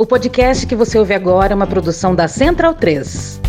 O podcast que você ouve agora é uma produção da Central 3.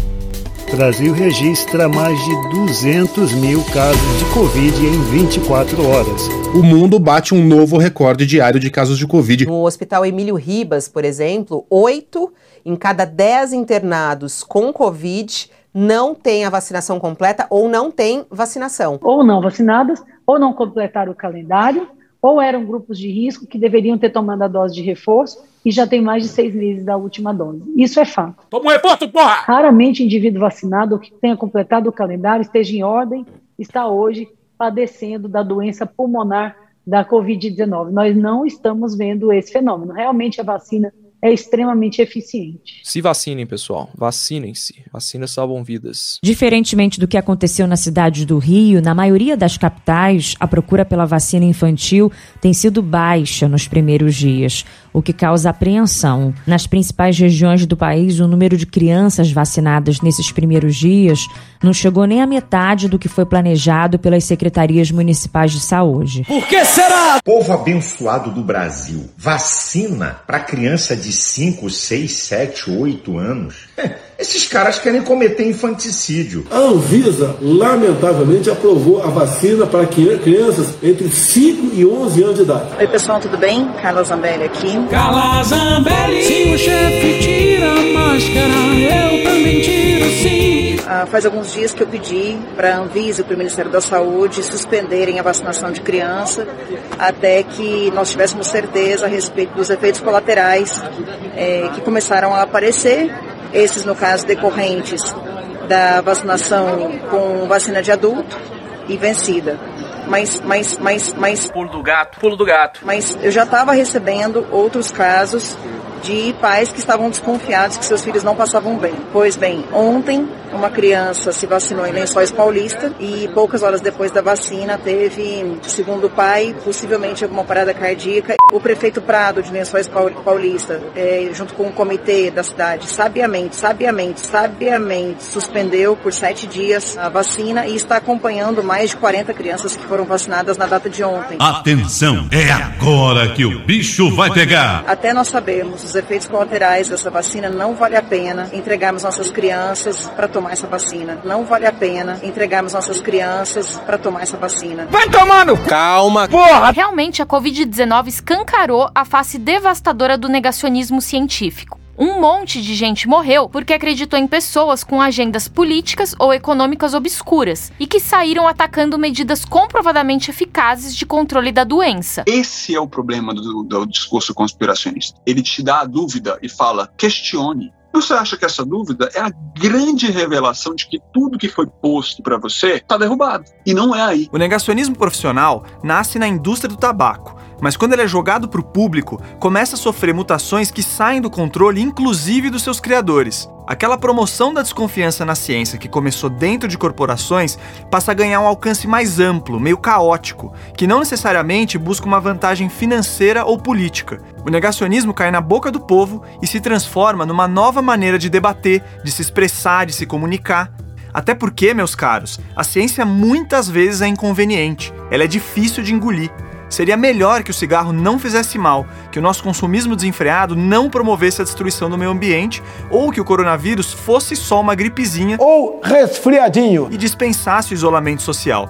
Brasil registra mais de 200 mil casos de Covid em 24 horas. O mundo bate um novo recorde diário de casos de Covid. No Hospital Emílio Ribas, por exemplo, 8 em cada 10 internados com Covid não têm a vacinação completa ou não têm vacinação. Ou não vacinadas, ou não completaram o calendário, ou eram grupos de risco que deveriam ter tomado a dose de reforço e já tem mais de seis meses da última dose. Isso é fato. Toma um reforço, porra! Raramente indivíduo vacinado ou que tenha completado o calendário esteja em ordem, está hoje padecendo da doença pulmonar da Covid-19. Nós não estamos vendo esse fenômeno. Realmente a vacina é extremamente eficiente. Se vacinem, pessoal. Vacinem-se. Vacinas salvam vidas. Diferentemente do que aconteceu na cidade do Rio, na maioria das capitais, a procura pela vacina infantil tem sido baixa nos primeiros dias, o que causa apreensão. Nas principais regiões do país, o número de crianças vacinadas nesses primeiros dias não chegou nem à metade do que foi planejado pelas secretarias municipais de saúde. Por que será? Povo abençoado do Brasil, vacina para criança de de 5, 6, 7, 8 anos. Esses caras querem cometer infanticídio. A Anvisa, lamentavelmente, aprovou a vacina para crianças entre 5 e 11 anos de idade. Oi, pessoal, tudo bem? Carla Zambelli aqui. Carla Zambelli. Se o chefe tira a máscara, eu também tiro sim. Ah, faz alguns dias que eu pedi para a Anvisa e para o Ministério da Saúde suspenderem a vacinação de criança até que nós tivéssemos certeza a respeito dos efeitos colaterais é, que começaram a aparecer, esses no caso decorrentes da vacinação com vacina de adulto e vencida. Mas, mas, mas, mas. Pulo do gato, pulo do gato. Mas eu já estava recebendo outros casos de pais que estavam desconfiados que seus filhos não passavam bem. Pois bem, ontem uma criança se vacinou em Lençóis Paulista e poucas horas depois da vacina teve, segundo o pai, possivelmente alguma parada cardíaca. O prefeito Prado de Lençóis Paulista, é, junto com o comitê da cidade, sabiamente, sabiamente, sabiamente suspendeu por sete dias a vacina e está acompanhando mais de 40 crianças que foram vacinadas na data de ontem. Atenção, é agora que o bicho vai pegar. Até nós sabemos os efeitos colaterais dessa vacina, não vale a pena entregarmos nossas crianças para tomar essa vacina. Não vale a pena entregarmos nossas crianças para tomar essa vacina. Vai tomando! Calma! Porra! Realmente a Covid-19 escancarou a face devastadora do negacionismo científico. Um monte de gente morreu porque acreditou em pessoas com agendas políticas ou econômicas obscuras e que saíram atacando medidas comprovadamente eficazes de controle da doença. Esse é o problema do, do discurso conspiracionista. Ele te dá a dúvida e fala: questione. Você acha que essa dúvida é a grande revelação de que tudo que foi posto para você está derrubado? E não é aí. O negacionismo profissional nasce na indústria do tabaco mas quando ele é jogado para o público, começa a sofrer mutações que saem do controle, inclusive dos seus criadores. Aquela promoção da desconfiança na ciência que começou dentro de corporações passa a ganhar um alcance mais amplo, meio caótico, que não necessariamente busca uma vantagem financeira ou política. O negacionismo cai na boca do povo e se transforma numa nova maneira de debater, de se expressar, de se comunicar. Até porque, meus caros, a ciência muitas vezes é inconveniente, ela é difícil de engolir. Seria melhor que o cigarro não fizesse mal, que o nosso consumismo desenfreado não promovesse a destruição do meio ambiente, ou que o coronavírus fosse só uma gripezinha ou resfriadinho e dispensasse o isolamento social.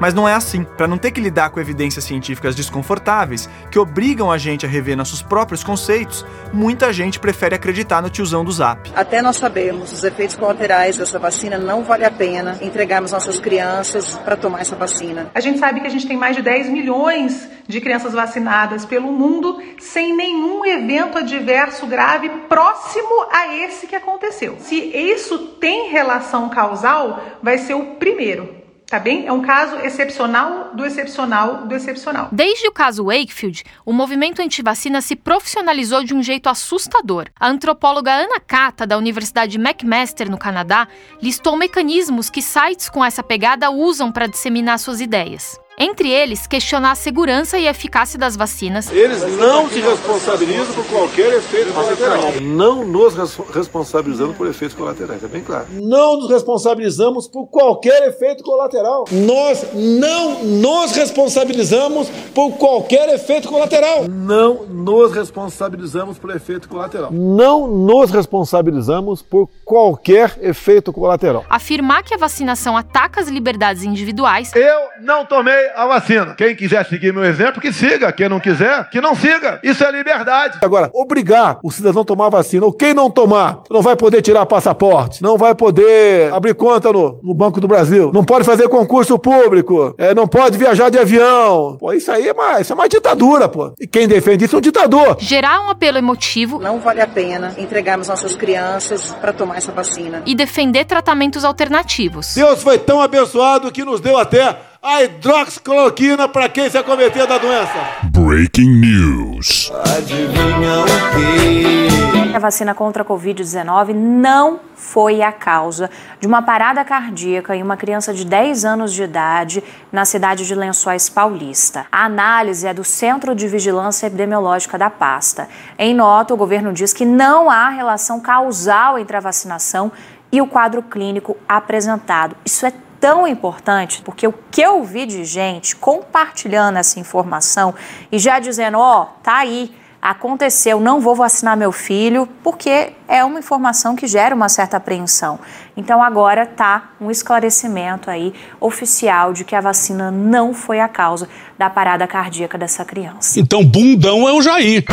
Mas não é assim. Para não ter que lidar com evidências científicas desconfortáveis que obrigam a gente a rever nossos próprios conceitos, muita gente prefere acreditar no tiozão do Zap. Até nós sabemos os efeitos colaterais dessa vacina, não vale a pena entregarmos nossas crianças para tomar essa vacina. A gente sabe que a gente tem mais de 10 milhões de crianças vacinadas pelo mundo sem nenhum evento adverso grave próximo a esse que aconteceu. Se isso tem relação causal, vai ser o primeiro. Tá bem? É um caso excepcional do excepcional do excepcional. Desde o caso Wakefield, o movimento antivacina se profissionalizou de um jeito assustador. A antropóloga Ana Kata, da Universidade McMaster, no Canadá, listou mecanismos que sites com essa pegada usam para disseminar suas ideias. Entre eles, questionar a segurança e a eficácia das vacinas. Eles não se responsabilizam por qualquer efeito colateral. Não nos responsabilizamos por efeitos colaterais, é bem claro. Não nos responsabilizamos por qualquer efeito colateral. Nós não nos responsabilizamos por qualquer efeito colateral. Não nos responsabilizamos por efeito colateral. Não nos responsabilizamos por qualquer efeito colateral. Afirmar que a vacinação ataca as liberdades individuais. Eu não tomei a vacina. Quem quiser seguir meu exemplo, que siga. Quem não quiser, que não siga. Isso é liberdade. Agora, obrigar o cidadão a tomar a vacina, ou quem não tomar, não vai poder tirar passaporte, não vai poder abrir conta no, no Banco do Brasil, não pode fazer concurso público, é, não pode viajar de avião. Pô, isso aí é uma, isso é uma ditadura, pô. E quem defende isso é um ditador. Gerar um apelo emotivo. Não vale a pena entregarmos nossas crianças para tomar essa vacina. E defender tratamentos alternativos. Deus foi tão abençoado que nos deu até a hidroxicloroquina para quem se acometer da doença. Breaking News. Adivinha o quê? A vacina contra a Covid-19 não foi a causa de uma parada cardíaca em uma criança de 10 anos de idade na cidade de Lençóis Paulista. A análise é do Centro de Vigilância Epidemiológica da pasta. Em nota, o governo diz que não há relação causal entre a vacinação e o quadro clínico apresentado. Isso é tão importante, porque o que eu vi de gente compartilhando essa informação e já dizendo, ó, oh, tá aí, aconteceu, não vou vacinar meu filho, porque é uma informação que gera uma certa apreensão. Então agora tá um esclarecimento aí oficial de que a vacina não foi a causa da parada cardíaca dessa criança. Então bundão é o Jair.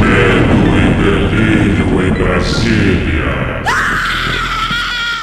Medo e delírio em Brasília.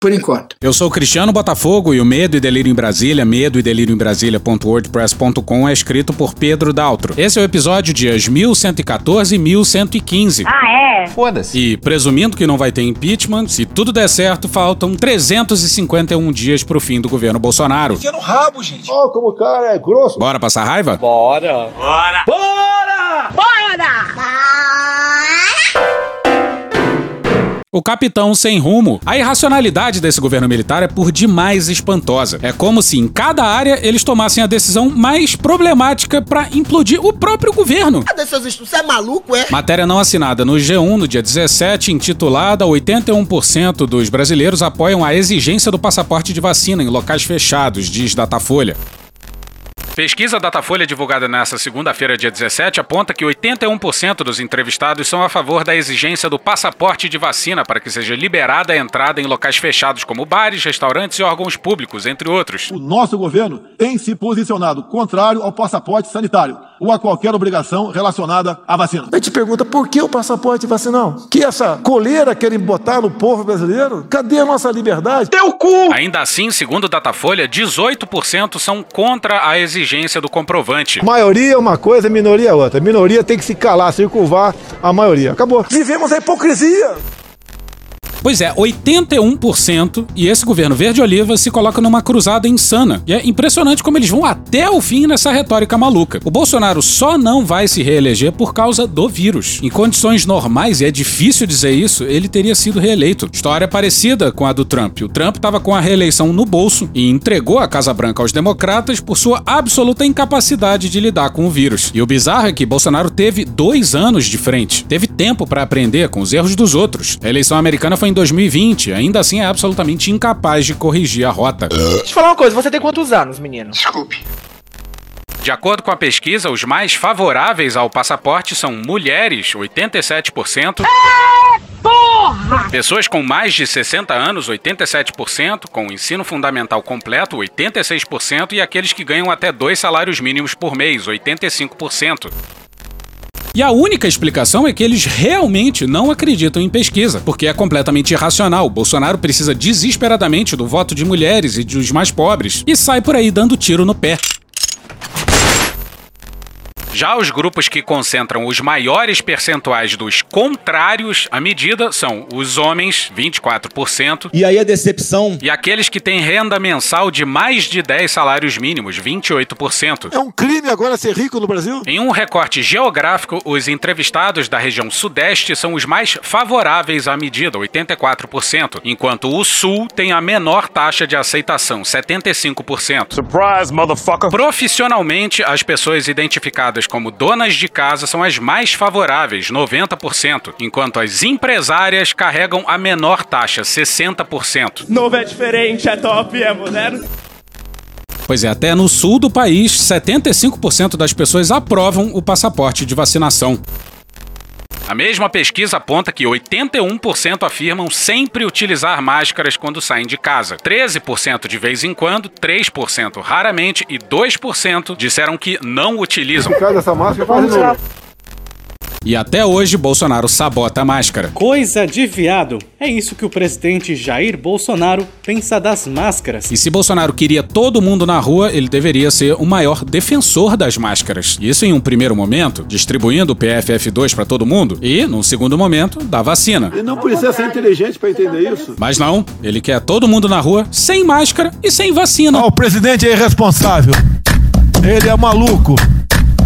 Por enquanto. Eu sou o Cristiano Botafogo e o Medo e Delírio em Brasília, medo e delírio em Brasília.wordpress.com é escrito por Pedro Daltro. Esse é o episódio dias 1114 e 1115. Ah, é? Foda-se. E presumindo que não vai ter impeachment, se tudo der certo, faltam 351 dias pro fim do governo Bolsonaro. Enfia no rabo, gente. Ó, oh, como o cara é grosso. Bora passar raiva? Bora. Bora. Bora! Bora! O capitão sem rumo. A irracionalidade desse governo militar é por demais espantosa. É como se em cada área eles tomassem a decisão mais problemática para implodir o próprio governo. Cadê seus estudos? Você é maluco, é? Matéria não assinada no G1 no dia 17, intitulada 81% dos brasileiros apoiam a exigência do passaporte de vacina em locais fechados, diz Datafolha. Pesquisa Datafolha divulgada nesta segunda-feira, dia 17, aponta que 81% dos entrevistados são a favor da exigência do passaporte de vacina para que seja liberada a entrada em locais fechados como bares, restaurantes e órgãos públicos, entre outros. O nosso governo tem se posicionado contrário ao passaporte sanitário ou a qualquer obrigação relacionada à vacina. A gente pergunta por que o passaporte vacinal? Que essa coleira querem botar no povo brasileiro? Cadê a nossa liberdade? Teu cu! Ainda assim, segundo Datafolha, 18% são contra a exigência do comprovante. Maioria é uma coisa, minoria é outra. Minoria tem que se calar, circunvar a maioria. Acabou. Vivemos a hipocrisia. Pois é, 81% e esse governo verde-oliva se coloca numa cruzada insana. E é impressionante como eles vão até o fim nessa retórica maluca. O Bolsonaro só não vai se reeleger por causa do vírus. Em condições normais, e é difícil dizer isso, ele teria sido reeleito. História parecida com a do Trump. O Trump estava com a reeleição no bolso e entregou a Casa Branca aos democratas por sua absoluta incapacidade de lidar com o vírus. E o bizarro é que Bolsonaro teve dois anos de frente. Teve tempo para aprender com os erros dos outros. A eleição americana foi em 2020, ainda assim é absolutamente incapaz de corrigir a rota. Deixa eu falar uma coisa, você tem quantos anos, menino? Desculpe. De acordo com a pesquisa, os mais favoráveis ao passaporte são mulheres, 87%. É, porra! Pessoas com mais de 60 anos, 87%, com ensino fundamental completo, 86%, e aqueles que ganham até dois salários mínimos por mês, 85%. E a única explicação é que eles realmente não acreditam em pesquisa, porque é completamente irracional. Bolsonaro precisa desesperadamente do voto de mulheres e dos mais pobres e sai por aí dando tiro no pé. Já os grupos que concentram os maiores percentuais dos contrários à medida são os homens, 24%, E aí a decepção. e aqueles que têm renda mensal de mais de 10 salários mínimos, 28%. É um crime agora ser rico no Brasil? Em um recorte geográfico, os entrevistados da região sudeste são os mais favoráveis à medida, 84%, enquanto o sul tem a menor taxa de aceitação, 75%. Surprise, motherfucker! Profissionalmente, as pessoas identificadas como donas de casa são as mais favoráveis, 90%, enquanto as empresárias carregam a menor taxa, 60%. Novo é diferente, é top, é moderno. Pois é, até no sul do país, 75% das pessoas aprovam o passaporte de vacinação. A mesma pesquisa aponta que 81% afirmam sempre utilizar máscaras quando saem de casa, 13% de vez em quando, 3% raramente e 2% disseram que não utilizam. Dessa máscara, quase não. E até hoje, Bolsonaro sabota a máscara. Coisa de viado. É isso que o presidente Jair Bolsonaro pensa das máscaras. E se Bolsonaro queria todo mundo na rua, ele deveria ser o maior defensor das máscaras. Isso em um primeiro momento, distribuindo o PFF2 para todo mundo, e, num segundo momento, da vacina. E não precisa ser inteligente para entender isso. Mas não, ele quer todo mundo na rua sem máscara e sem vacina. o presidente é irresponsável. Ele é maluco.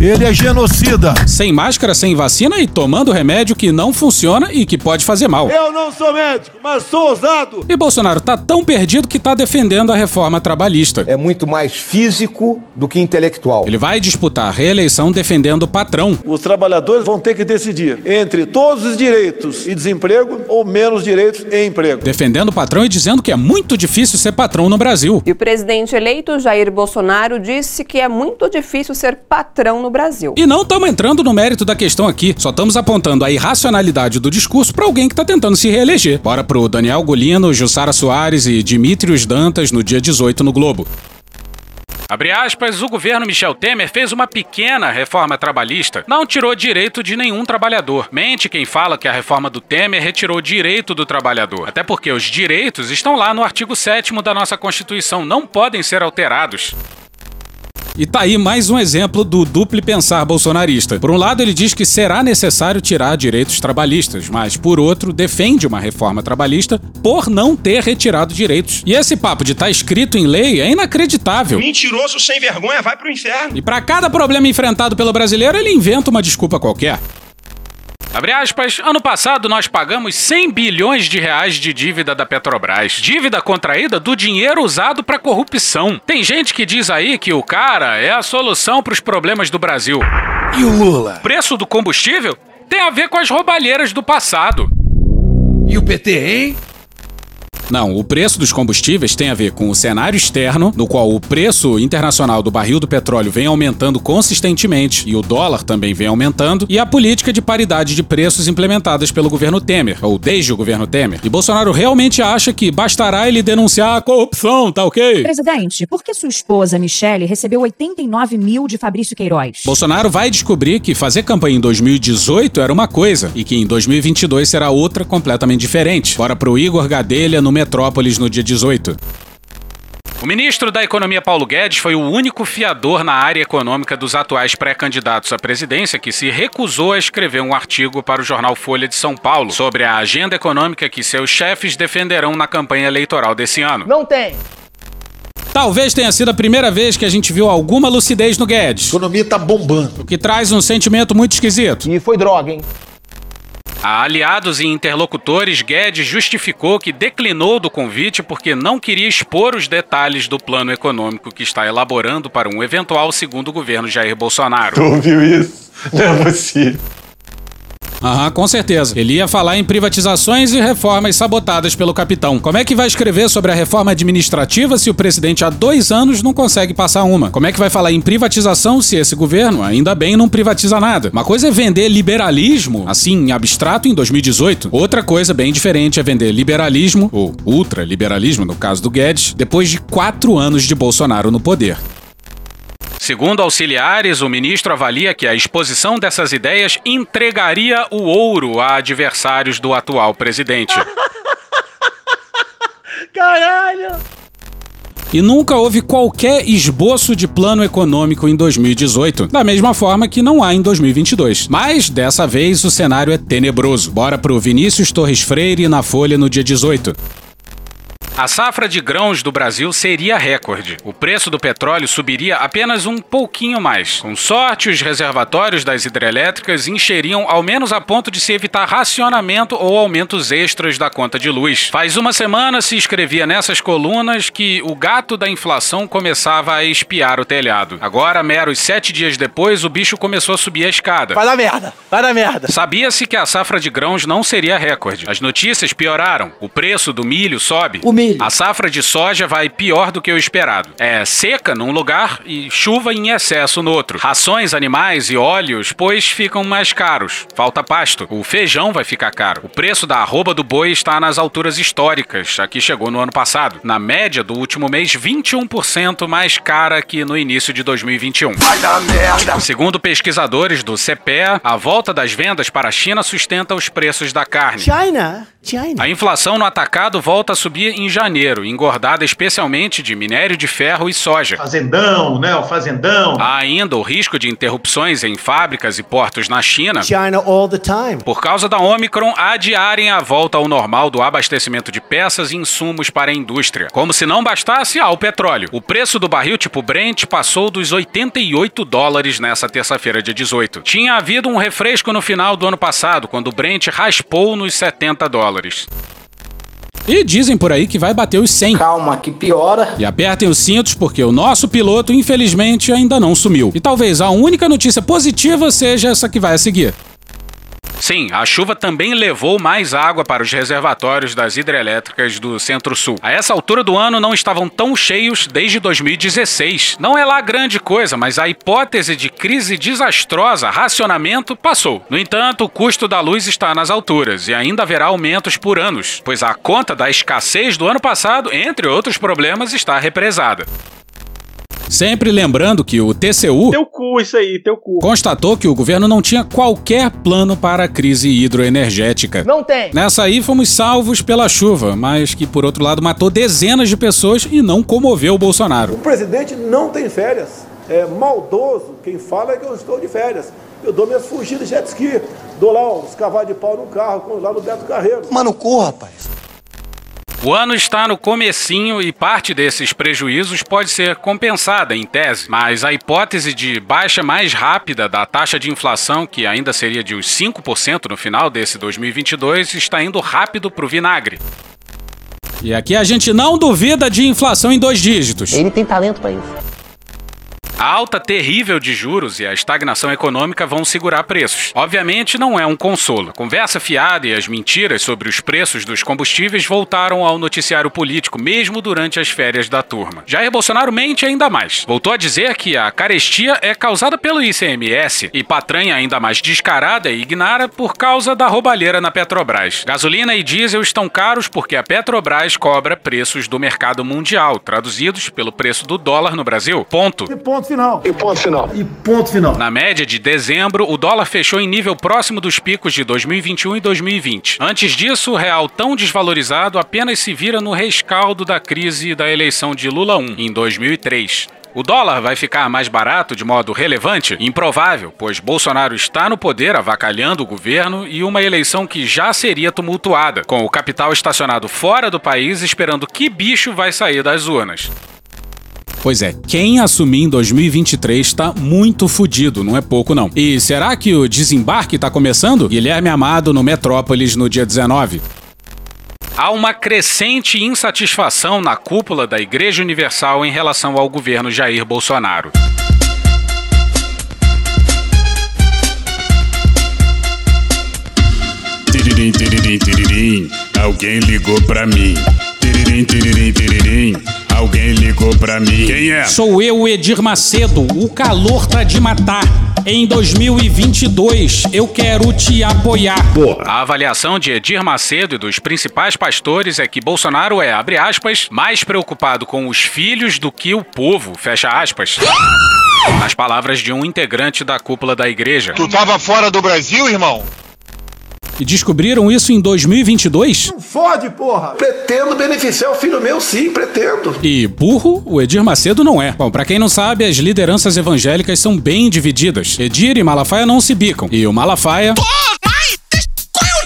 Ele é genocida. Sem máscara, sem vacina e tomando remédio que não funciona e que pode fazer mal. Eu não sou médico, mas sou ousado. E Bolsonaro tá tão perdido que tá defendendo a reforma trabalhista. É muito mais físico do que intelectual. Ele vai disputar a reeleição defendendo o patrão. Os trabalhadores vão ter que decidir entre todos os direitos e desemprego ou menos direitos e emprego. Defendendo o patrão e dizendo que é muito difícil ser patrão no Brasil. E o presidente eleito Jair Bolsonaro disse que é muito difícil ser patrão no Brasil. E não estamos entrando no mérito da questão aqui, só estamos apontando a irracionalidade do discurso para alguém que tá tentando se reeleger. Bora pro Daniel Golino, Jussara Soares e Dimitrios Dantas no dia 18 no Globo. Abre aspas, o governo Michel Temer fez uma pequena reforma trabalhista. Não tirou direito de nenhum trabalhador. Mente quem fala que a reforma do Temer retirou direito do trabalhador. Até porque os direitos estão lá no artigo 7 da nossa Constituição, não podem ser alterados. E tá aí mais um exemplo do duplo pensar bolsonarista. Por um lado, ele diz que será necessário tirar direitos trabalhistas, mas por outro, defende uma reforma trabalhista por não ter retirado direitos. E esse papo de estar tá escrito em lei é inacreditável. Mentiroso sem vergonha vai pro inferno. E para cada problema enfrentado pelo brasileiro, ele inventa uma desculpa qualquer. Abre aspas, ano passado nós pagamos 100 bilhões de reais de dívida da Petrobras. Dívida contraída do dinheiro usado para corrupção. Tem gente que diz aí que o cara é a solução para os problemas do Brasil. E o Lula? Preço do combustível tem a ver com as roubalheiras do passado. E o PT, hein? Não, o preço dos combustíveis tem a ver com o cenário externo, no qual o preço internacional do barril do petróleo vem aumentando consistentemente e o dólar também vem aumentando, e a política de paridade de preços implementadas pelo governo Temer, ou desde o governo Temer. E Bolsonaro realmente acha que bastará ele denunciar a corrupção, tá ok? Presidente, por que sua esposa, Michele, recebeu 89 mil de Fabrício Queiroz? Bolsonaro vai descobrir que fazer campanha em 2018 era uma coisa e que em 2022 será outra completamente diferente. Bora pro Igor Gadelha no Metrópolis no dia 18. O ministro da Economia Paulo Guedes foi o único fiador na área econômica dos atuais pré-candidatos à presidência que se recusou a escrever um artigo para o jornal Folha de São Paulo sobre a agenda econômica que seus chefes defenderão na campanha eleitoral desse ano. Não tem. Talvez tenha sido a primeira vez que a gente viu alguma lucidez no Guedes. A economia tá bombando. O que traz um sentimento muito esquisito. E foi droga, hein? A aliados e interlocutores, Guedes justificou que declinou do convite porque não queria expor os detalhes do plano econômico que está elaborando para um eventual segundo governo Jair Bolsonaro. Tu ouviu isso? Não é possível. Aham, com certeza. Ele ia falar em privatizações e reformas sabotadas pelo capitão. Como é que vai escrever sobre a reforma administrativa se o presidente há dois anos não consegue passar uma? Como é que vai falar em privatização se esse governo, ainda bem, não privatiza nada? Uma coisa é vender liberalismo, assim, em abstrato, em 2018. Outra coisa bem diferente é vender liberalismo, ou ultraliberalismo, no caso do Guedes, depois de quatro anos de Bolsonaro no poder. Segundo auxiliares, o ministro avalia que a exposição dessas ideias entregaria o ouro a adversários do atual presidente. Caralho! E nunca houve qualquer esboço de plano econômico em 2018, da mesma forma que não há em 2022. Mas dessa vez o cenário é tenebroso. Bora pro Vinícius Torres Freire na Folha no dia 18. A safra de grãos do Brasil seria recorde. O preço do petróleo subiria apenas um pouquinho mais. Com sorte, os reservatórios das hidrelétricas encheriam ao menos a ponto de se evitar racionamento ou aumentos extras da conta de luz. Faz uma semana se escrevia nessas colunas que o gato da inflação começava a espiar o telhado. Agora, meros sete dias depois, o bicho começou a subir a escada. Vai dar merda, vai dar merda. Sabia-se que a safra de grãos não seria recorde. As notícias pioraram. O preço do milho sobe. O milho. A safra de soja vai pior do que o esperado. É seca num lugar e chuva em excesso no outro. Rações, animais e óleos, pois ficam mais caros. Falta pasto. O feijão vai ficar caro. O preço da arroba do boi está nas alturas históricas. Aqui chegou no ano passado. Na média do último mês, 21% mais cara que no início de 2021. Vai dar merda. Segundo pesquisadores do CPEA, a volta das vendas para a China sustenta os preços da carne. China. A inflação no atacado volta a subir em janeiro, engordada especialmente de minério de ferro e soja. Fazendão, né? O fazendão. Há ainda o risco de interrupções em fábricas e portos na China. China all the time. Por causa da Omicron, adiarem a volta ao normal do abastecimento de peças e insumos para a indústria. Como se não bastasse, há o petróleo. O preço do barril tipo Brent passou dos 88 dólares nessa terça-feira, dia 18. Tinha havido um refresco no final do ano passado, quando o Brent raspou nos 70 dólares. E dizem por aí que vai bater os 100. Calma, que piora. E apertem os cintos porque o nosso piloto, infelizmente, ainda não sumiu. E talvez a única notícia positiva seja essa que vai a seguir. Sim, a chuva também levou mais água para os reservatórios das hidrelétricas do Centro-Sul. A essa altura do ano não estavam tão cheios desde 2016. Não é lá grande coisa, mas a hipótese de crise desastrosa, racionamento, passou. No entanto, o custo da luz está nas alturas e ainda haverá aumentos por anos, pois a conta da escassez do ano passado, entre outros problemas, está represada. Sempre lembrando que o TCU Teu cu, isso aí, teu cu. constatou que o governo não tinha qualquer plano para a crise hidroenergética. Não tem. Nessa aí fomos salvos pela chuva, mas que por outro lado matou dezenas de pessoas e não comoveu o Bolsonaro. O presidente não tem férias. É maldoso quem fala é que eu estou de férias. Eu dou minhas fugidas de jet ski. Dou lá uns cavalos de pau no carro, lá no Beto Carreiro. Mano, corra, rapaz. O ano está no comecinho e parte desses prejuízos pode ser compensada em tese, mas a hipótese de baixa mais rápida da taxa de inflação, que ainda seria de uns 5% no final desse 2022, está indo rápido pro vinagre. E aqui a gente não duvida de inflação em dois dígitos. Ele tem talento pra isso. A alta terrível de juros e a estagnação econômica vão segurar preços. Obviamente, não é um consolo. Conversa fiada e as mentiras sobre os preços dos combustíveis voltaram ao noticiário político, mesmo durante as férias da turma. Jair Bolsonaro mente ainda mais. Voltou a dizer que a carestia é causada pelo ICMS e patranha ainda mais descarada e ignara por causa da roubalheira na Petrobras. Gasolina e diesel estão caros porque a Petrobras cobra preços do mercado mundial, traduzidos pelo preço do dólar no Brasil. Ponto. Ponto final. E ponto final. E ponto final. Na média de dezembro, o dólar fechou em nível próximo dos picos de 2021 e 2020. Antes disso, o real tão desvalorizado apenas se vira no rescaldo da crise da eleição de Lula 1 em 2003. O dólar vai ficar mais barato de modo relevante? Improvável, pois Bolsonaro está no poder avacalhando o governo e uma eleição que já seria tumultuada, com o capital estacionado fora do país esperando que bicho vai sair das urnas. Pois é, quem assumir em 2023 tá muito fudido, não é pouco não. E será que o desembarque tá começando? Guilherme Amado no Metrópolis no dia 19. Há uma crescente insatisfação na cúpula da Igreja Universal em relação ao governo Jair Bolsonaro. Tiririm, tiririm, tiririm. Alguém ligou pra mim. Tiririm, tiririm, tiririm. Alguém ligou pra mim. Quem é? Sou eu, Edir Macedo. O calor tá de matar. Em 2022, eu quero te apoiar. A avaliação de Edir Macedo e dos principais pastores é que Bolsonaro é, abre aspas, mais preocupado com os filhos do que o povo, fecha aspas. Nas palavras de um integrante da cúpula da igreja. Tu tava fora do Brasil, irmão? E descobriram isso em 2022? Fode, porra! Pretendo beneficiar o filho meu, sim, pretendo. E burro, o Edir Macedo não é. Bom, pra quem não sabe, as lideranças evangélicas são bem divididas. Edir e Malafaia não se bicam. E o Malafaia.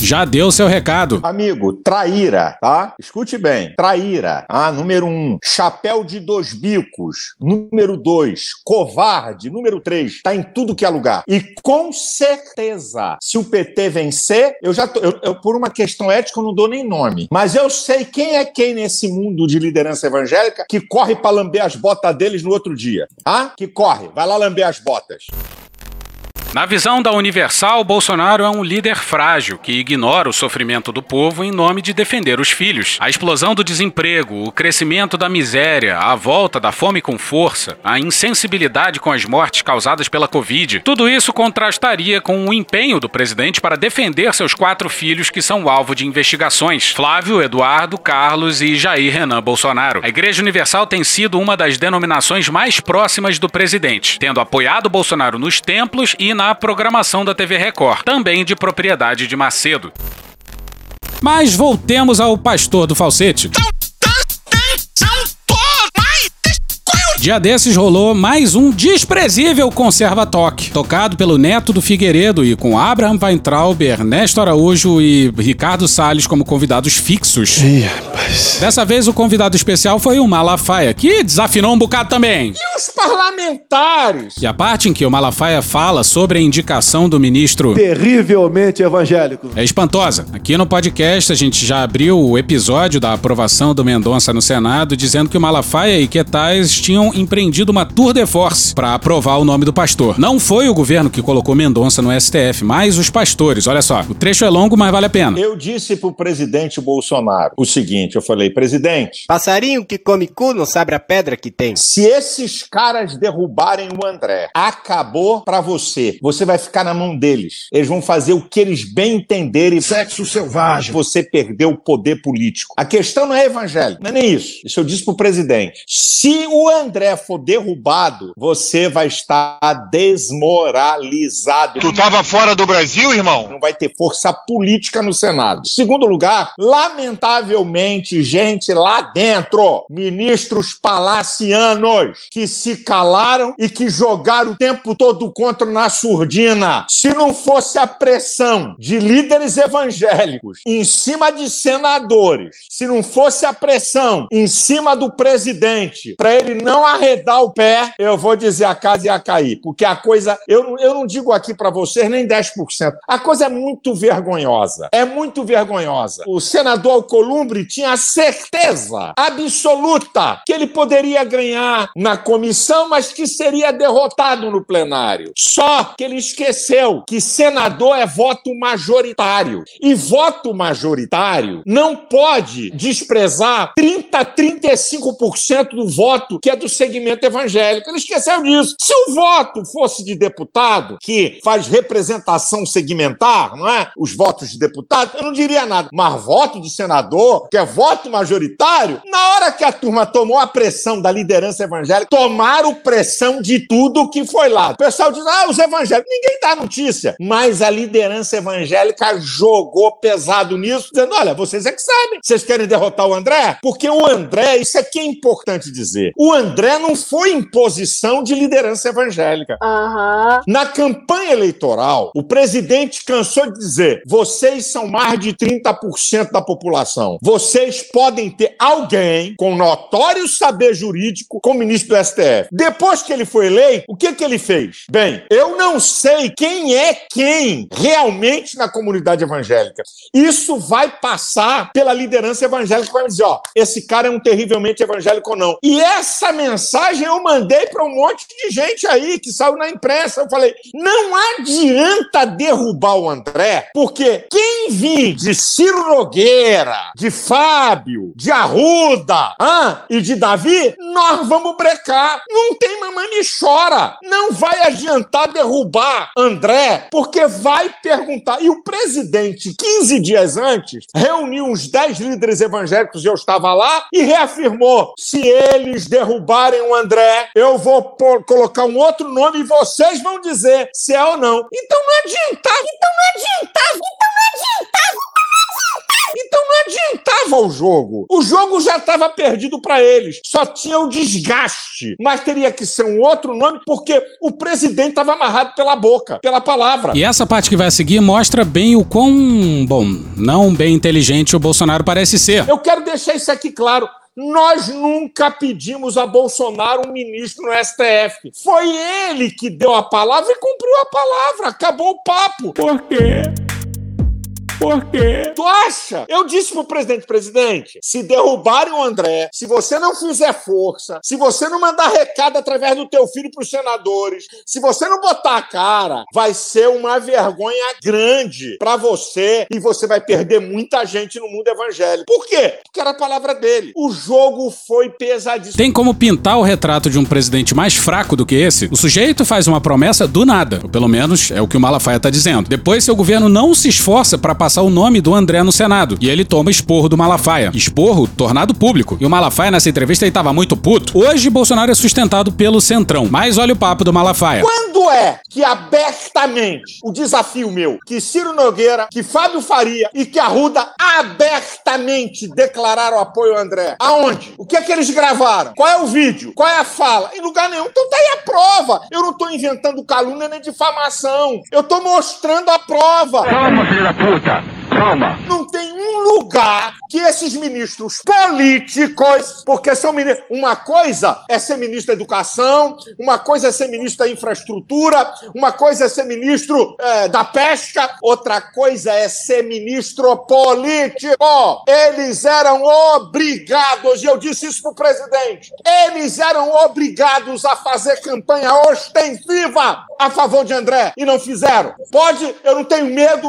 Já deu seu recado. Amigo, traíra, tá? Escute bem. Traíra. Ah, número um, chapéu de dois bicos. Número dois, covarde. Número três, tá em tudo que é lugar. E com certeza, se o PT vencer, eu já tô, eu, eu, por uma questão ética, eu não dou nem nome. Mas eu sei quem é quem nesse mundo de liderança evangélica que corre pra lamber as botas deles no outro dia. Ah? Que corre. Vai lá lamber as botas. Na visão da Universal, Bolsonaro é um líder frágil que ignora o sofrimento do povo em nome de defender os filhos. A explosão do desemprego, o crescimento da miséria, a volta da fome com força, a insensibilidade com as mortes causadas pela Covid, tudo isso contrastaria com o empenho do presidente para defender seus quatro filhos que são alvo de investigações: Flávio, Eduardo, Carlos e Jair Renan Bolsonaro. A Igreja Universal tem sido uma das denominações mais próximas do presidente, tendo apoiado Bolsonaro nos templos e na programação da TV Record, também de propriedade de Macedo. Mas voltemos ao pastor do falsete. Dia desses rolou mais um desprezível Conserva Toque, tocado pelo neto do Figueiredo e com Abraham Weintraub, Ernesto Araújo e Ricardo Salles como convidados fixos. Ih, rapaz. Dessa vez o convidado especial foi o Malafaia, que desafinou um bocado também. E os parlamentares? E a parte em que o Malafaia fala sobre a indicação do ministro Terrivelmente evangélico. é espantosa. Aqui no podcast a gente já abriu o episódio da aprovação do Mendonça no Senado, dizendo que o Malafaia e Quetais tinham empreendido uma tour de force para aprovar o nome do pastor. Não foi o governo que colocou Mendonça no STF, mas os pastores. Olha só, o trecho é longo, mas vale a pena. Eu disse pro presidente Bolsonaro o seguinte: eu falei, presidente, Passarinho que come cu não sabe a pedra que tem. se esses caras derrubarem o André, acabou pra você. Você vai ficar na mão deles. Eles vão fazer o que eles bem entenderem. Sexo selvagem. Você perdeu o poder político. A questão não é evangélica, não é nem isso. Isso eu disse pro presidente. Se o André for derrubado, você vai estar desmoralizado. Tu tava fora do Brasil, irmão? Não vai ter força política no Senado. Segundo lugar, lamentavelmente, gente lá dentro, ministros palacianos que se calaram e que jogaram o tempo todo contra na surdina. Se não fosse a pressão de líderes evangélicos em cima de senadores, se não fosse a pressão em cima do presidente para ele não arredar o pé, eu vou dizer a casa ia cair, porque a coisa, eu, eu não digo aqui para vocês nem 10%. A coisa é muito vergonhosa. É muito vergonhosa. O senador Alcolumbre tinha certeza absoluta que ele poderia ganhar na comissão, mas que seria derrotado no plenário. Só que ele esqueceu que senador é voto majoritário. E voto majoritário não pode desprezar 30, 35% do voto que é do segmento evangélico. Ele esqueceu disso. Se o voto fosse de deputado, que faz representação segmentar, não é? Os votos de deputado, eu não diria nada. Mas voto de senador, que é voto majoritário, na hora que a turma tomou a pressão da liderança evangélica, tomaram pressão de tudo que foi lá. O pessoal diz, ah, os evangélicos. Ninguém dá notícia. Mas a liderança evangélica jogou pesado nisso, dizendo, olha, vocês é que sabem. Vocês querem derrotar o André? Porque o André, isso aqui é importante dizer, o André não foi imposição de liderança evangélica. Na campanha eleitoral, o presidente cansou de dizer: vocês são mais de 30% da população. Vocês podem ter alguém com notório saber jurídico como ministro do STF. Depois que ele foi eleito, o que, que ele fez? Bem, eu não sei quem é quem realmente na comunidade evangélica. Isso vai passar pela liderança evangélica que vai dizer: ó, esse cara é um terrivelmente evangélico ou não. E essa mensagem eu mandei para um monte de gente aí que saiu na imprensa. Eu falei: não adianta derrubar o André, porque quem vir de Ciro Nogueira, de Fábio, de Arruda hã, e de Davi, nós vamos brecar. Não tem mamãe me chora. Não vai adiantar derrubar André, porque vai perguntar. E o presidente, 15 dias antes, reuniu uns 10 líderes evangélicos, e eu estava lá, e reafirmou: se eles derrubarem derrubarem o André, eu vou pôr- colocar um outro nome e vocês vão dizer se é ou não. Então não adiantava. Então não adiantava. Então não adiantava. Então não adiantava o jogo. O jogo já estava perdido para eles. Só tinha o desgaste. Mas teria que ser um outro nome, porque o presidente estava amarrado pela boca, pela palavra. E essa parte que vai seguir mostra bem o quão, bom, não bem inteligente o Bolsonaro parece ser. Eu quero deixar isso aqui claro. Nós nunca pedimos a Bolsonaro um ministro no STF. Foi ele que deu a palavra e cumpriu a palavra. Acabou o papo. Por quê? Por quê? Tu acha? Eu disse pro presidente, presidente, se derrubarem o André, se você não fizer força, se você não mandar recado através do teu filho pros senadores, se você não botar a cara, vai ser uma vergonha grande pra você e você vai perder muita gente no mundo evangélico. Por quê? Porque era a palavra dele. O jogo foi pesadíssimo. Tem como pintar o retrato de um presidente mais fraco do que esse? O sujeito faz uma promessa do nada, ou pelo menos é o que o Malafaia tá dizendo. Depois seu governo não se esforça pra passar o nome do André no Senado, e ele toma esporro do Malafaia. Esporro tornado público. E o Malafaia nessa entrevista ele tava muito puto. Hoje Bolsonaro é sustentado pelo Centrão. Mas olha o papo do Malafaia. Quando é que abertamente o desafio meu, que Ciro Nogueira, que Fábio Faria e que Arruda abertamente declararam apoio ao André? Aonde? O que é que eles gravaram? Qual é o vídeo? Qual é a fala? Em lugar nenhum. Então tá aí a prova. Eu não tô inventando calúnia nem difamação. Eu tô mostrando a prova. Calma, filho da puta. Calma. Não tem um lugar que esses ministros políticos, porque são ministros. Uma coisa é ser ministro da educação, uma coisa é ser ministro da infraestrutura, uma coisa é ser ministro eh, da pesca, outra coisa é ser ministro político. Eles eram obrigados, e eu disse isso pro presidente, eles eram obrigados a fazer campanha ostensiva a favor de André e não fizeram. Pode, eu não tenho medo,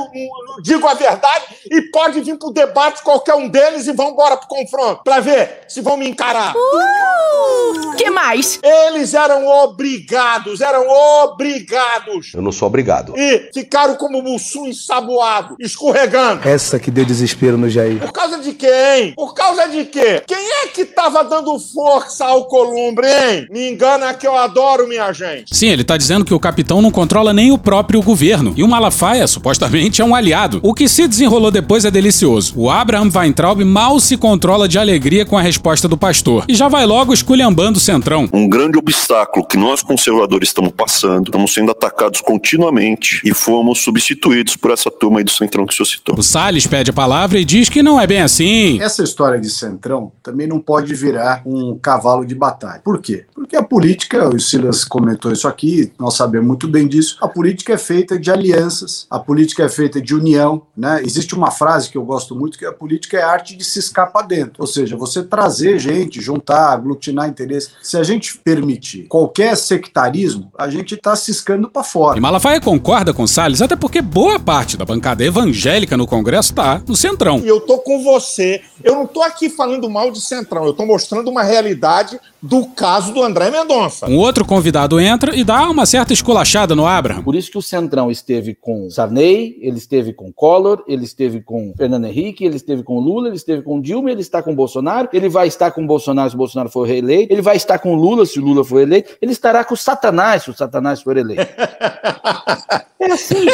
digo a verdade, e pode vir pro debate qualquer um deles e vão embora pro confronto, pra ver se vão me encarar. Uh, que mais? Eles eram obrigados, eram obrigados. Eu não sou obrigado. E ficaram como Mussum ensaboado, escorregando. Essa que deu desespero no Jair. Por causa de quem? Por causa de quê? Quem é que tava dando força ao Columbre, hein? Me engana que eu adoro, minha gente. Sim, ele tá dizendo que o capitão não controla nem o próprio governo. E o Malafaia, supostamente, é um aliado. O que se desenrolou depois é delicioso. O Abraham Weintraub mal se controla de alegria com a resposta do pastor. E já vai logo esculhambando o centrão. Um grande obstáculo que nós conservadores estamos passando, estamos sendo atacados continuamente e fomos substituídos por essa turma aí do Centrão que o senhor citou. O Salles pede a palavra e diz que não é bem assim. Essa história de centrão também não pode virar um cavalo de batalha. Por quê? Porque a política, o Silas comentou isso aqui, nós sabemos muito bem disso, a política é feita de alianças, a política é feita de união, né? Existe uma frase que eu gosto muito que a política é a arte de se escapar dentro, ou seja, você trazer gente, juntar, aglutinar interesse. Se a gente permitir qualquer sectarismo, a gente está ciscando para fora. E Malafaia concorda com Salles, até porque boa parte da bancada evangélica no Congresso tá no centrão. E eu tô com você. Eu não tô aqui falando mal de Centrão, eu tô mostrando uma realidade do caso do André Mendonça. Um outro convidado entra e dá uma certa esculachada no Abraham. Por isso que o Centrão esteve com Sarney, ele esteve com Collor, ele esteve com Fernando Henrique, ele esteve com Lula, ele esteve com Dilma, ele está com Bolsonaro, ele vai estar com Bolsonaro se o Bolsonaro for reeleito, ele vai estar com Lula se o Lula for eleito, ele estará com o Satanás se o Satanás for eleito. É assim.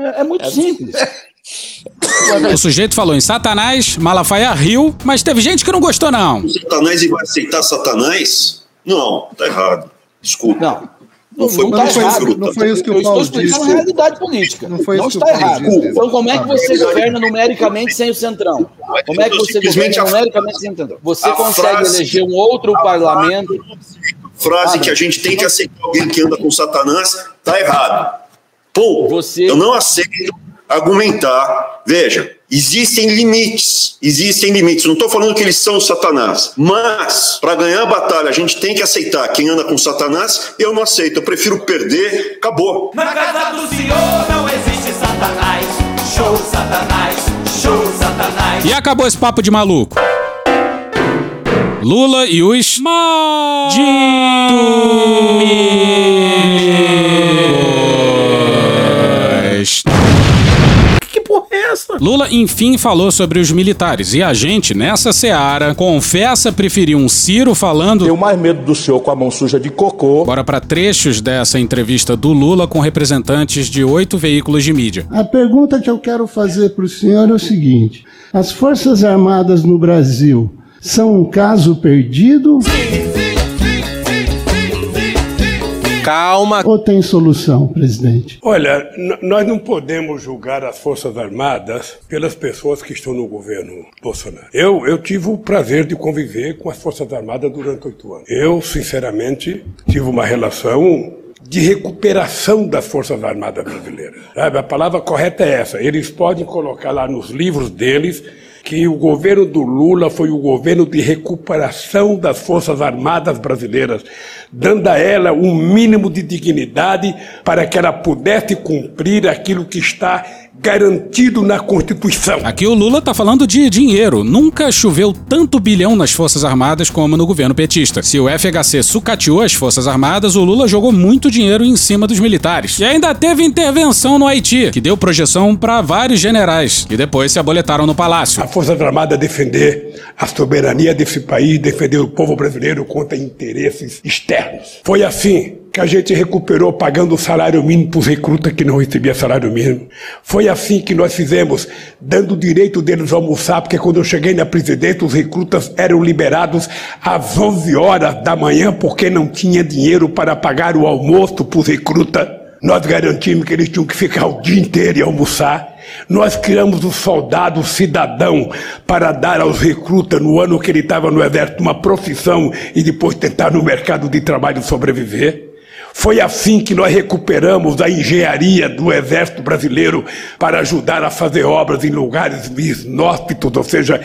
É, é muito simples. O sujeito falou em Satanás, Malafaia riu, mas teve gente que não gostou, não. O Satanás e vai aceitar Satanás? Não, tá errado. Desculpa. Não. Não foi, tá não foi, errado. fruta. não foi isso que Eu o estou Paulo explicando disse. a realidade política. Não foi Não isso que está o Paulo errado. disse. Então como é que você governa numericamente sem o Centrão? Como é que Eu você simplesmente governa a- numericamente sem o Centrão? Você a consegue frase- eleger um outro parlamento. Frase que a gente tem que aceitar alguém que anda com Satanás, tá errado. Pô, eu não aceito argumentar. Veja, existem limites. Existem limites. Não estou falando que eles são Satanás. Mas, para ganhar a batalha, a gente tem que aceitar. Quem anda com Satanás, eu não aceito. Eu prefiro perder. Acabou. Na casa do Senhor não existe Satanás. Show Satanás, show Satanás. E acabou esse papo de maluco. Lula e os malditos. Essa? Lula, enfim, falou sobre os militares. E a gente, nessa seara, confessa preferir um Ciro falando. Tenho mais medo do senhor com a mão suja de cocô. Bora para trechos dessa entrevista do Lula com representantes de oito veículos de mídia. A pergunta que eu quero fazer para o senhor é o seguinte: as Forças Armadas no Brasil são um caso perdido? Calma. Ou tem solução, presidente? Olha, nós não podemos julgar as Forças Armadas pelas pessoas que estão no governo Bolsonaro. Eu, eu tive o prazer de conviver com as Forças Armadas durante oito anos. Eu, sinceramente, tive uma relação de recuperação das Forças Armadas brasileiras. Sabe? A palavra correta é essa. Eles podem colocar lá nos livros deles que o governo do Lula foi o governo de recuperação das Forças Armadas brasileiras, dando a ela um mínimo de dignidade para que ela pudesse cumprir aquilo que está garantido na Constituição. Aqui o Lula tá falando de dinheiro. Nunca choveu tanto bilhão nas Forças Armadas como no governo petista. Se o FHC sucateou as Forças Armadas, o Lula jogou muito dinheiro em cima dos militares. E ainda teve intervenção no Haiti, que deu projeção para vários generais, que depois se aboletaram no palácio. A Força Armada defender a soberania desse país, defender o povo brasileiro contra interesses externos. Foi assim que a gente recuperou pagando o salário mínimo para os recrutas que não recebiam salário mínimo. Foi assim que nós fizemos, dando o direito deles almoçar, porque quando eu cheguei na presidência, os recrutas eram liberados às 11 horas da manhã, porque não tinha dinheiro para pagar o almoço para os recrutas. Nós garantimos que eles tinham que ficar o dia inteiro e almoçar. Nós criamos o soldado cidadão para dar aos recrutas, no ano que ele estava no exército, uma profissão e depois tentar no mercado de trabalho sobreviver. Foi assim que nós recuperamos a engenharia do Exército Brasileiro para ajudar a fazer obras em lugares inóspitos, ou seja,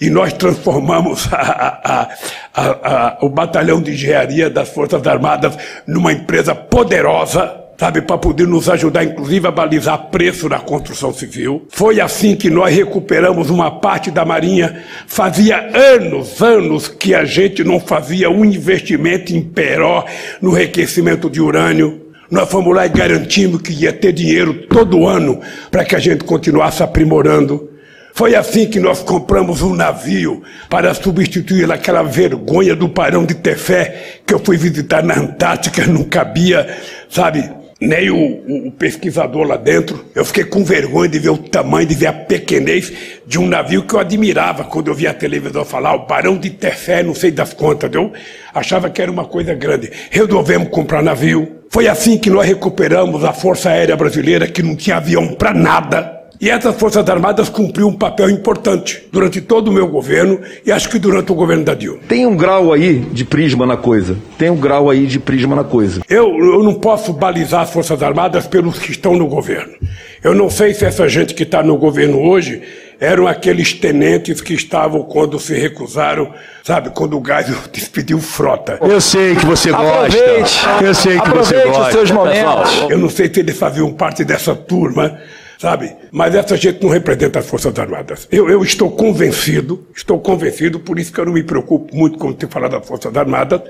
e nós transformamos a, a, a, o Batalhão de Engenharia das Forças Armadas numa empresa poderosa sabe, para poder nos ajudar, inclusive, a balizar preço na construção civil. Foi assim que nós recuperamos uma parte da Marinha. Fazia anos, anos que a gente não fazia um investimento em Peró no enriquecimento de urânio. Nós fomos lá e garantimos que ia ter dinheiro todo ano para que a gente continuasse aprimorando. Foi assim que nós compramos um navio para substituir aquela vergonha do Parão de Tefé que eu fui visitar na Antártica, não cabia, sabe, nem o, o, pesquisador lá dentro. Eu fiquei com vergonha de ver o tamanho, de ver a pequenez de um navio que eu admirava quando eu via a televisão falar, o Barão de Tefé, não sei das contas, eu achava que era uma coisa grande. Resolvemos comprar navio. Foi assim que nós recuperamos a Força Aérea Brasileira, que não tinha avião para nada. E essas Forças Armadas cumpriu um papel importante durante todo o meu governo e acho que durante o governo da Dilma. Tem um grau aí de prisma na coisa. Tem um grau aí de prisma na coisa. Eu, eu não posso balizar as Forças Armadas pelos que estão no governo. Eu não sei se essa gente que está no governo hoje eram aqueles tenentes que estavam quando se recusaram, sabe, quando o Geisel despediu frota. Eu sei que você gosta. Eu sei que você gosta. os seus momentos. Eu não sei se eles faziam parte dessa turma sabe? Mas essa gente não representa as Forças Armadas. Eu, eu estou convencido, estou convencido, por isso que eu não me preocupo muito com ter falado das Forças Armadas,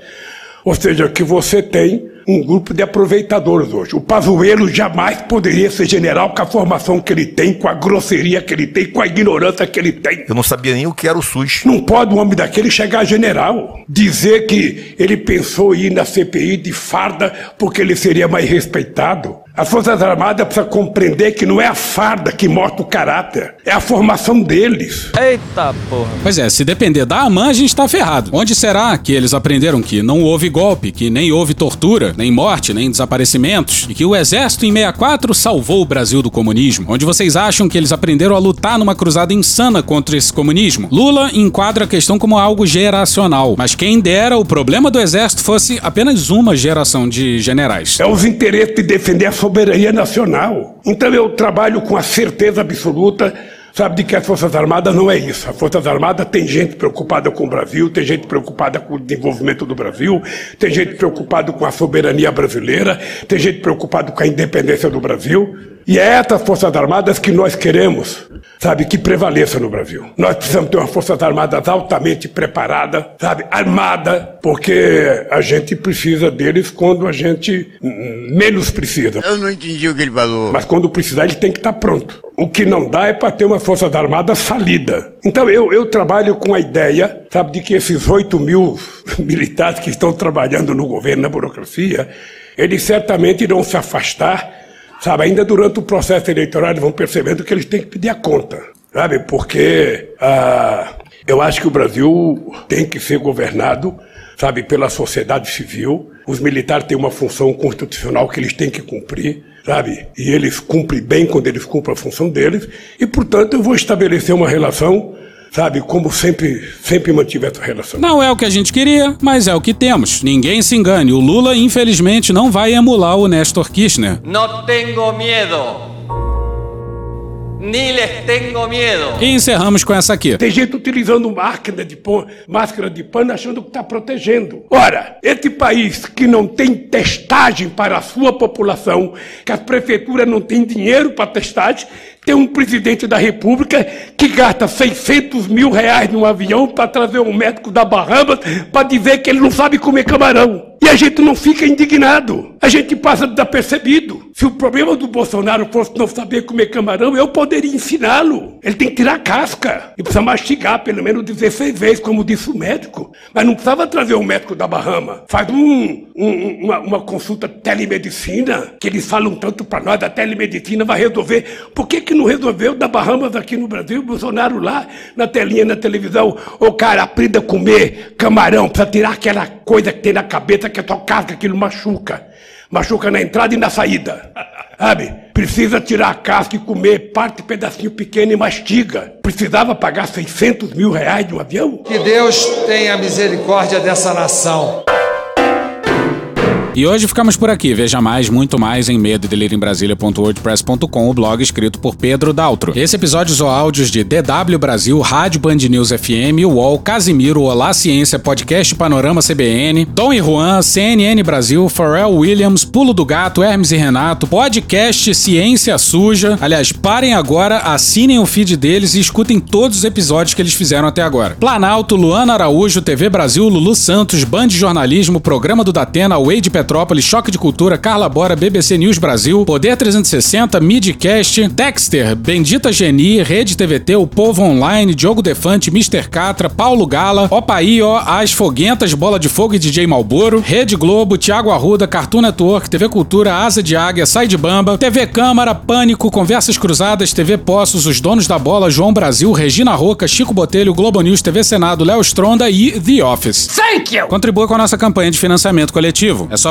ou seja, que você tem um grupo de aproveitadores hoje. O Pazuello jamais poderia ser general com a formação que ele tem, com a grosseria que ele tem, com a ignorância que ele tem. Eu não sabia nem o que era o SUS. Não pode um homem daquele chegar a general, dizer que ele pensou em ir na CPI de farda porque ele seria mais respeitado. As Forças Armadas precisam compreender que não é a farda que mostra o caráter, é a formação deles. Eita porra. Pois é, se depender da AMAN, a gente tá ferrado. Onde será que eles aprenderam que não houve golpe, que nem houve tortura, nem morte, nem desaparecimentos, e que o exército em 64 salvou o Brasil do comunismo? Onde vocês acham que eles aprenderam a lutar numa cruzada insana contra esse comunismo? Lula enquadra a questão como algo geracional, mas quem dera o problema do exército fosse apenas uma geração de generais. É os interesses de defender a soberania nacional. Então eu trabalho com a certeza absoluta, sabe, de que as Forças Armadas não é isso. As Forças Armadas tem gente preocupada com o Brasil, tem gente preocupada com o desenvolvimento do Brasil, tem gente preocupada com a soberania brasileira, tem gente preocupada com a independência do Brasil. E é essas Forças Armadas que nós queremos, sabe, que prevaleça no Brasil. Nós precisamos ter uma Forças Armadas altamente preparada, sabe, armada, porque a gente precisa deles quando a gente menos precisa. Eu não entendi o que ele falou. Mas quando precisar, ele tem que estar pronto. O que não dá é para ter uma Forças Armadas falida. Então eu, eu trabalho com a ideia, sabe, de que esses 8 mil militares que estão trabalhando no governo, na burocracia, eles certamente irão se afastar, sabe, ainda durante o processo eleitoral eles vão percebendo que eles têm que pedir a conta, sabe, porque ah, eu acho que o Brasil tem que ser governado, sabe, pela sociedade civil. Os militares têm uma função constitucional que eles têm que cumprir, sabe? E eles cumprem bem quando eles cumprem a função deles. E, portanto, eu vou estabelecer uma relação, sabe, como sempre, sempre mantive essa relação. Não é o que a gente queria, mas é o que temos. Ninguém se engane, o Lula, infelizmente, não vai emular o Néstor Kirchner. No tengo miedo. Ni les tengo miedo. E encerramos com essa aqui. Tem gente utilizando máquina de pano, máscara de pano achando que está protegendo. Ora, esse país que não tem testagem para a sua população, que as prefeituras não têm dinheiro para testagem, tem um presidente da república que gasta 600 mil reais num avião para trazer um médico da Bahamas para dizer que ele não sabe comer camarão. E a gente não fica indignado. A gente passa desapercebido. Se o problema do Bolsonaro fosse não saber comer camarão, eu poderia ensiná-lo. Ele tem que tirar a casca. E precisa mastigar pelo menos 16 vezes, como disse o médico. Mas não precisava trazer o médico da Bahama. Faz um, um, uma, uma consulta telemedicina, que eles falam tanto para nós, a telemedicina vai resolver. Por que, que não resolveu da Bahamas aqui no Brasil? Bolsonaro lá, na telinha, na televisão. Ô cara, aprenda a comer camarão, precisa tirar aquela coisa que tem na cabeça, que é só casca, aquilo machuca. Machuca na entrada e na saída. Sabe? Precisa tirar a casca e comer parte, pedacinho pequeno e mastiga. Precisava pagar 600 mil reais de um avião? Que Deus tenha misericórdia dessa nação. E hoje ficamos por aqui. Veja mais, muito mais em medo em Brasília.wordpress.com, o blog escrito por Pedro Daltro. Esse episódio usou áudios de DW Brasil, Rádio Band News FM, UOL, Casimiro, Olá Ciência, Podcast Panorama CBN, Dom e Juan, CNN Brasil, Pharrell Williams, Pulo do Gato, Hermes e Renato, Podcast Ciência Suja. Aliás, parem agora, assinem o feed deles e escutem todos os episódios que eles fizeram até agora. Planalto, Luana Araújo, TV Brasil, Lulu Santos, Band Jornalismo, Programa do Datena, Wade Petrópolis, Choque de Cultura, Carla Bora, BBC News Brasil, Poder 360, Midcast, Dexter, Bendita Geni, Rede TVT, O Povo Online, Diogo Defante, Mr. Catra, Paulo Gala, Opaí, ó, As Foguentas, Bola de Fogo e DJ Malboro, Rede Globo, Thiago Arruda, Cartoon Network, TV Cultura, Asa de Águia, Sai de Bamba, TV Câmara, Pânico, Conversas Cruzadas, TV Poços, Os Donos da Bola, João Brasil, Regina Roca, Chico Botelho, Globo News, TV Senado, Léo Stronda e The Office. Thank you! Contribua com a nossa campanha de financiamento coletivo. É só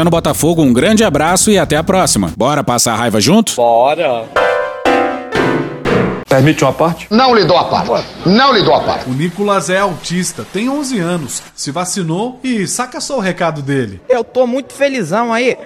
Botafogo, um grande abraço e até a próxima. Bora passar a raiva junto? Bora! Permite uma parte? Não lhe dou a parte. Não lhe dou a parte. O Nicolas é autista, tem 11 anos, se vacinou e saca só o recado dele. Eu tô muito felizão aí.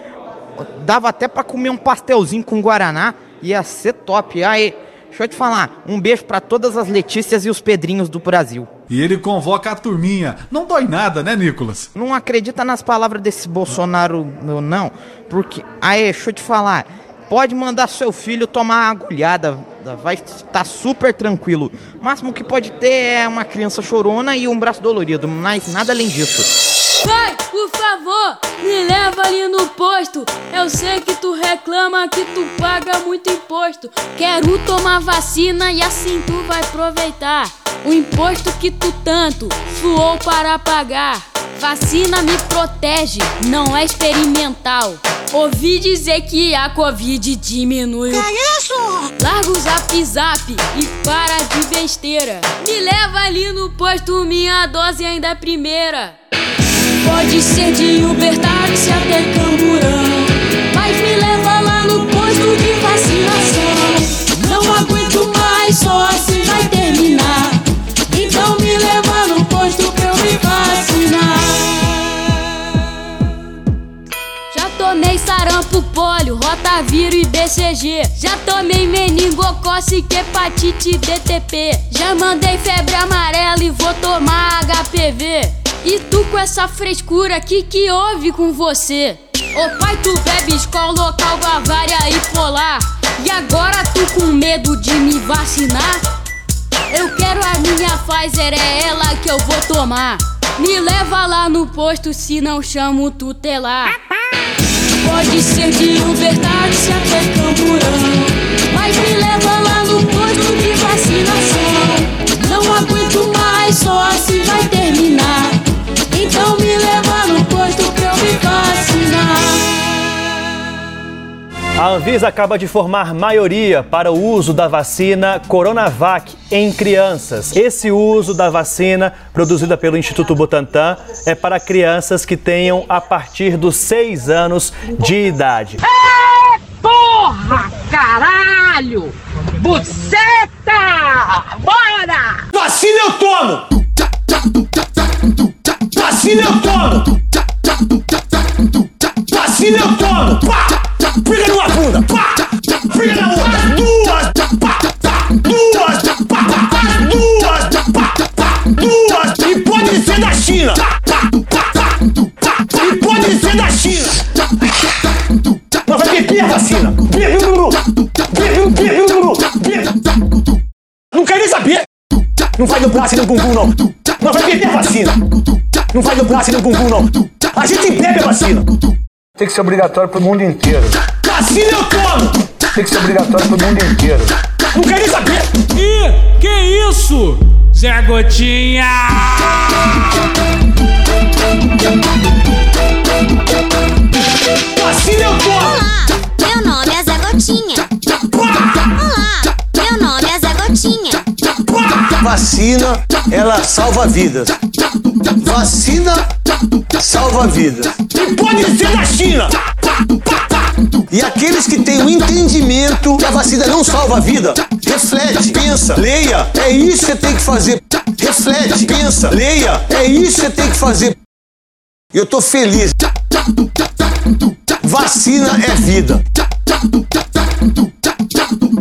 Dava até pra comer um pastelzinho com guaraná, ia ser top. Aí, deixa eu te falar, um beijo pra todas as Letícias e os Pedrinhos do Brasil. E ele convoca a turminha. Não dói nada, né, Nicolas? Não acredita nas palavras desse Bolsonaro, meu, não. Porque, aí, deixa eu te falar. Pode mandar seu filho tomar agulhada, vai estar super tranquilo. O máximo que pode ter é uma criança chorona e um braço dolorido, mas nada além disso. Pai, por favor, me leva ali no posto. Eu sei que tu reclama que tu paga muito imposto. Quero tomar vacina e assim tu vai aproveitar o imposto que tu tanto suou para pagar. Vacina me protege, não é experimental. Ouvi dizer que a Covid diminui. Que é isso? Larga o zap zap e para de besteira. Me leva ali no posto, minha dose ainda é primeira. Pode ser de Uber, táxi até Camburão. Mas me leva lá no posto de vacinação. Não aguento mais, só assim vai terminar. Então me leva no posto pra eu me vacinar. Já tomei sarampo, polio, rotavírus e BCG. Já tomei meningocócica, hepatite DTP. Já mandei febre amarela e vou tomar HPV. E tu com essa frescura, que que houve com você? Ô pai, tu bebe escola local, Bavária e polar. E agora tu com medo de me vacinar? Eu quero a minha Pfizer, é ela que eu vou tomar. Me leva lá no posto, se não chamo tutelar. Pode ser de táxi até Camburão. Mas me leva lá no posto de vacinação. Não aguento mais, só assim vai terminar. Então me leva no posto pra eu me vacinar. A Anvisa acaba de formar maioria para o uso da vacina Coronavac em crianças. Esse uso da vacina, produzida pelo Instituto Butantan, é para crianças que tenham a partir dos 6 anos de idade. Porra, caralho! Buceta! Bora! Vacina eu tomo! Eu tomo! Vacina eu tomo! Pá! Fica numa bunda! Pá! Fica na outra! Duas! Pá! Duas! Pá! Duas! Duas! E pode ser da China! E pode ser da China! Nós vai beber a vacina! Bebe, Lulu! Bebe, bebe, Lulu! Bebe! Não quero nem saber! Não vai braço e no bumbum, não! Nós vai beber a vacina! Não braço e no bumbum, não! A gente bebe a vacina! Tem que ser obrigatório pro mundo inteiro. Vacina eu tomo! Tem que ser obrigatório pro mundo inteiro. Não quero nem saber! Ih, que isso? Zé Gotinha! Vacina eu tomo! Meu nome é Zé Gotinha. Olá, meu nome é Zé Gotinha. Vacina, ela salva vidas. Vacina salva vidas. E pode ser da China! E aqueles que têm o entendimento que a vacina não salva a vida, reflete, pensa, leia, é isso que você tem que fazer. Reflete, pensa, leia, é isso que você tem que fazer. Eu tô feliz. Vacina é vida.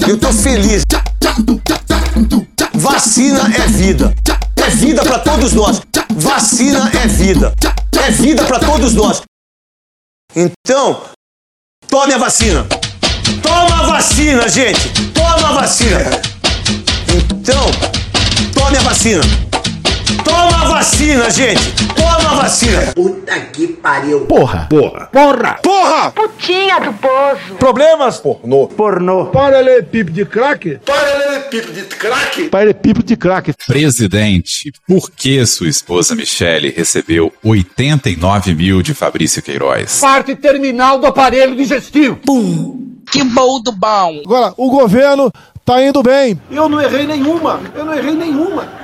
Eu tô feliz. Vacina é vida. É vida para todos nós. Vacina é vida. É vida para todos nós. Então, tome a vacina. Toma a vacina, gente. Toma a vacina. Então, tome a vacina. Toma a vacina, gente. Toma a vacina. Puta que pariu. Porra. Porra. Porra. Porra. Putinha do poço. Problemas? Pornô. Pornô. Paralelepípedo de crack? Paralelepípedo de crack? Paralelepípedo de crack. Presidente, por que sua esposa Michele recebeu 89 mil de Fabrício Queiroz? Parte terminal do aparelho digestivo. Pum. Que bom do bom. Agora, o governo tá indo bem. Eu não errei nenhuma. Eu não errei nenhuma.